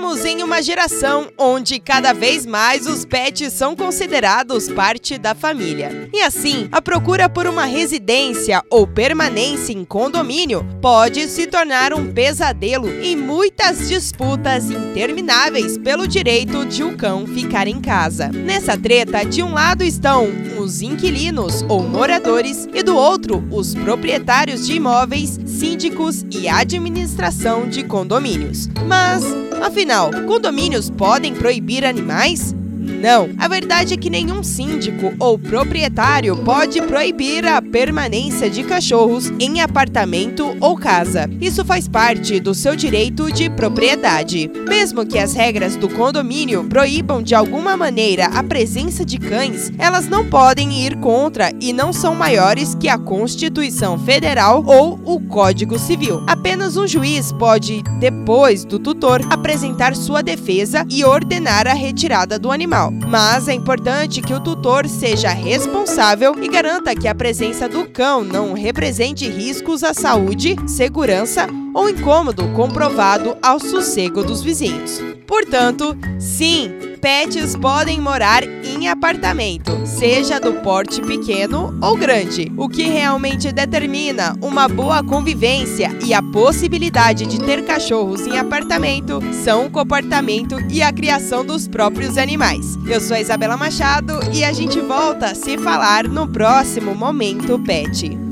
Vivemos em uma geração onde cada vez mais os pets são considerados parte da família. E assim, a procura por uma residência ou permanência em condomínio pode se tornar um pesadelo e muitas disputas intermináveis pelo direito de o um cão ficar em casa. Nessa treta, de um lado estão os inquilinos ou moradores e do outro os proprietários de imóveis, síndicos e administração de condomínios. Mas, afinal, condomínios podem proibir animais? Não, a verdade é que nenhum síndico ou proprietário pode proibir a permanência de cachorros em apartamento ou casa. Isso faz parte do seu direito de propriedade. Mesmo que as regras do condomínio proíbam de alguma maneira a presença de cães, elas não podem ir contra e não são maiores que a Constituição Federal ou o Código Civil. Apenas um juiz pode, depois do tutor, apresentar sua defesa e ordenar a retirada do animal mas é importante que o tutor seja responsável e garanta que a presença do cão não represente riscos à saúde, segurança ou incômodo comprovado ao sossego dos vizinhos. Portanto, sim, pets podem morar em apartamento, seja do porte pequeno ou grande. O que realmente determina uma boa convivência e a possibilidade de ter cachorros em apartamento são o comportamento e a criação dos próprios animais. Eu sou a Isabela Machado e a gente volta a se falar no próximo Momento Pet.